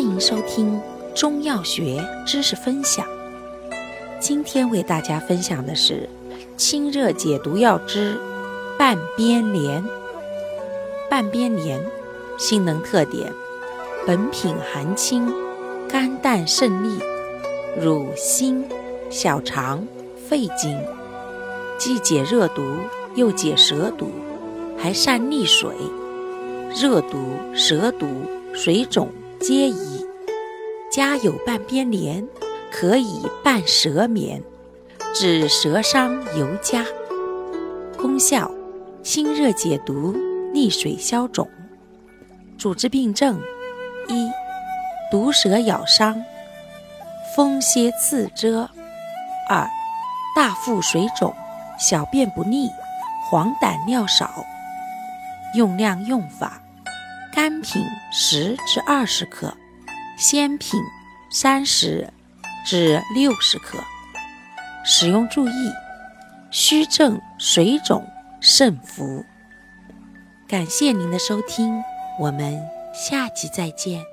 欢迎收听中药学知识分享。今天为大家分享的是清热解毒药之半边莲。半边莲性能特点：本品寒清，肝淡胜利，入心、小肠、肺经，既解热毒，又解蛇毒，还善利水。热毒、蛇毒、水肿。皆宜。家有半边莲，可以半蛇眠，治蛇伤尤佳。功效：清热解毒，利水消肿。主治病症：一、毒蛇咬伤，风邪刺蛰；二、大腹水肿，小便不利，黄疸尿少。用量用法。干品十至二十克，鲜品三十至六十克。使用注意：虚症、水肿肾服。感谢您的收听，我们下集再见。